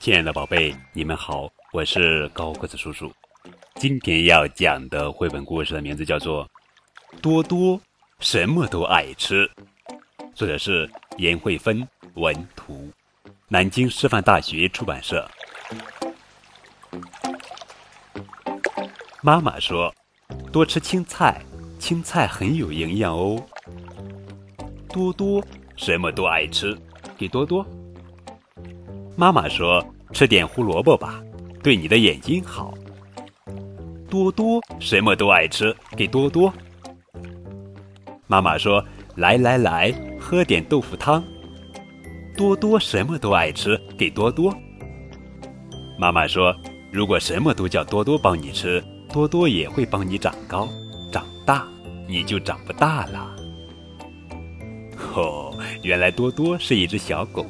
亲爱的宝贝，你们好，我是高个子叔叔。今天要讲的绘本故事的名字叫做《多多什么都爱吃》，作者是严慧芬，文图，南京师范大学出版社。妈妈说：“多吃青菜，青菜很有营养哦。”多多什么都爱吃，给多多。妈妈说：“吃点胡萝卜吧，对你的眼睛好。”多多什么都爱吃，给多多。妈妈说：“来来来，喝点豆腐汤。”多多什么都爱吃，给多多。妈妈说：“如果什么都叫多多帮你吃，多多也会帮你长高、长大，你就长不大了。”哦，原来多多是一只小狗。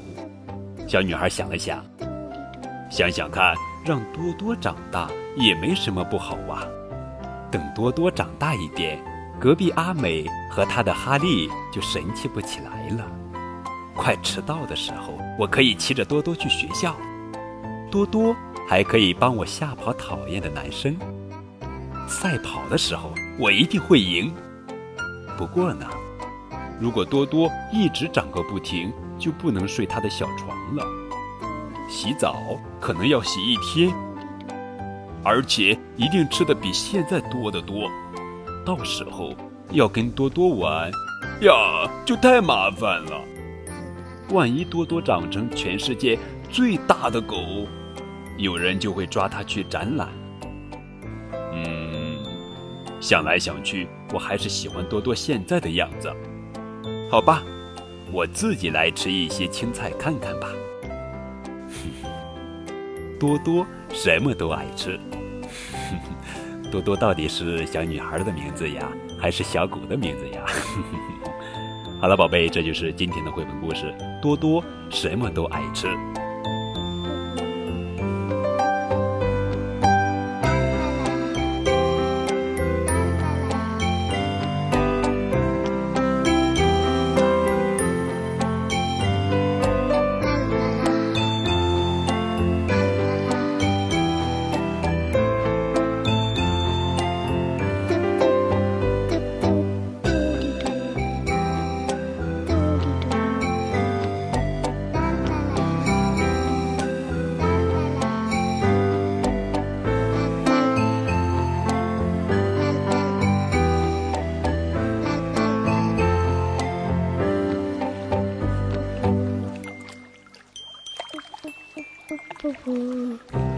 小女孩想了想，想想看，让多多长大也没什么不好哇。等多多长大一点，隔壁阿美和她的哈利就神气不起来了。快迟到的时候，我可以骑着多多去学校，多多还可以帮我吓跑讨厌的男生。赛跑的时候，我一定会赢。不过呢。如果多多一直长个不停，就不能睡他的小床了。洗澡可能要洗一天，而且一定吃的比现在多得多。到时候要跟多多玩，呀，就太麻烦了。万一多多长成全世界最大的狗，有人就会抓它去展览。嗯，想来想去，我还是喜欢多多现在的样子。好吧，我自己来吃一些青菜看看吧。多多什么都爱吃。多多到底是小女孩的名字呀，还是小狗的名字呀？好了，宝贝，这就是今天的绘本故事。多多什么都爱吃。 뽀뽀뽀뽀